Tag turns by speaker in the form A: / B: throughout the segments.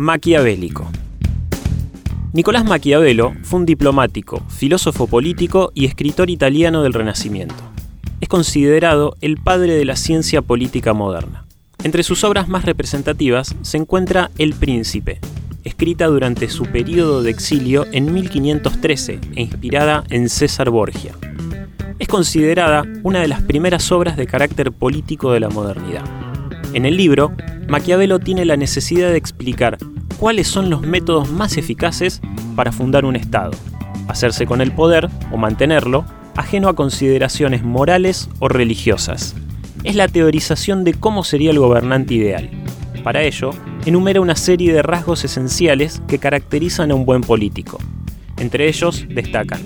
A: Maquiavélico. Nicolás Maquiavelo fue un diplomático, filósofo político y escritor italiano del Renacimiento. Es considerado el padre de la ciencia política moderna. Entre sus obras más representativas se encuentra El Príncipe, escrita durante su periodo de exilio en 1513 e inspirada en César Borgia. Es considerada una de las primeras obras de carácter político de la modernidad. En el libro, Maquiavelo tiene la necesidad de explicar cuáles son los métodos más eficaces para fundar un Estado, hacerse con el poder o mantenerlo, ajeno a consideraciones morales o religiosas. Es la teorización de cómo sería el gobernante ideal. Para ello, enumera una serie de rasgos esenciales que caracterizan a un buen político. Entre ellos destacan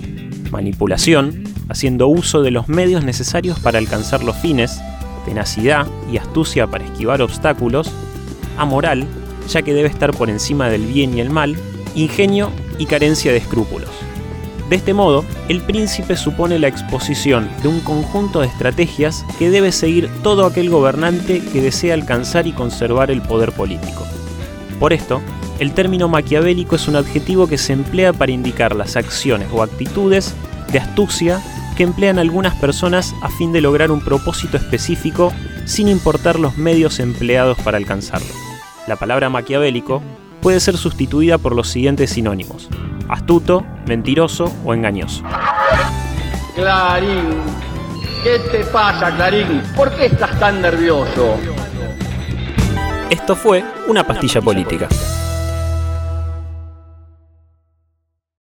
A: manipulación, haciendo uso de los medios necesarios para alcanzar los fines, tenacidad y astucia para esquivar obstáculos, amoral, ya que debe estar por encima del bien y el mal, ingenio y carencia de escrúpulos. De este modo, el príncipe supone la exposición de un conjunto de estrategias que debe seguir todo aquel gobernante que desea alcanzar y conservar el poder político. Por esto, el término maquiavélico es un adjetivo que se emplea para indicar las acciones o actitudes de astucia que emplean algunas personas a fin de lograr un propósito específico sin importar los medios empleados para alcanzarlo. La palabra maquiavélico puede ser sustituida por los siguientes sinónimos: astuto, mentiroso o engañoso.
B: Clarín, ¿qué te pasa, Clarín? ¿Por qué estás tan nervioso?
A: Esto fue una pastilla política.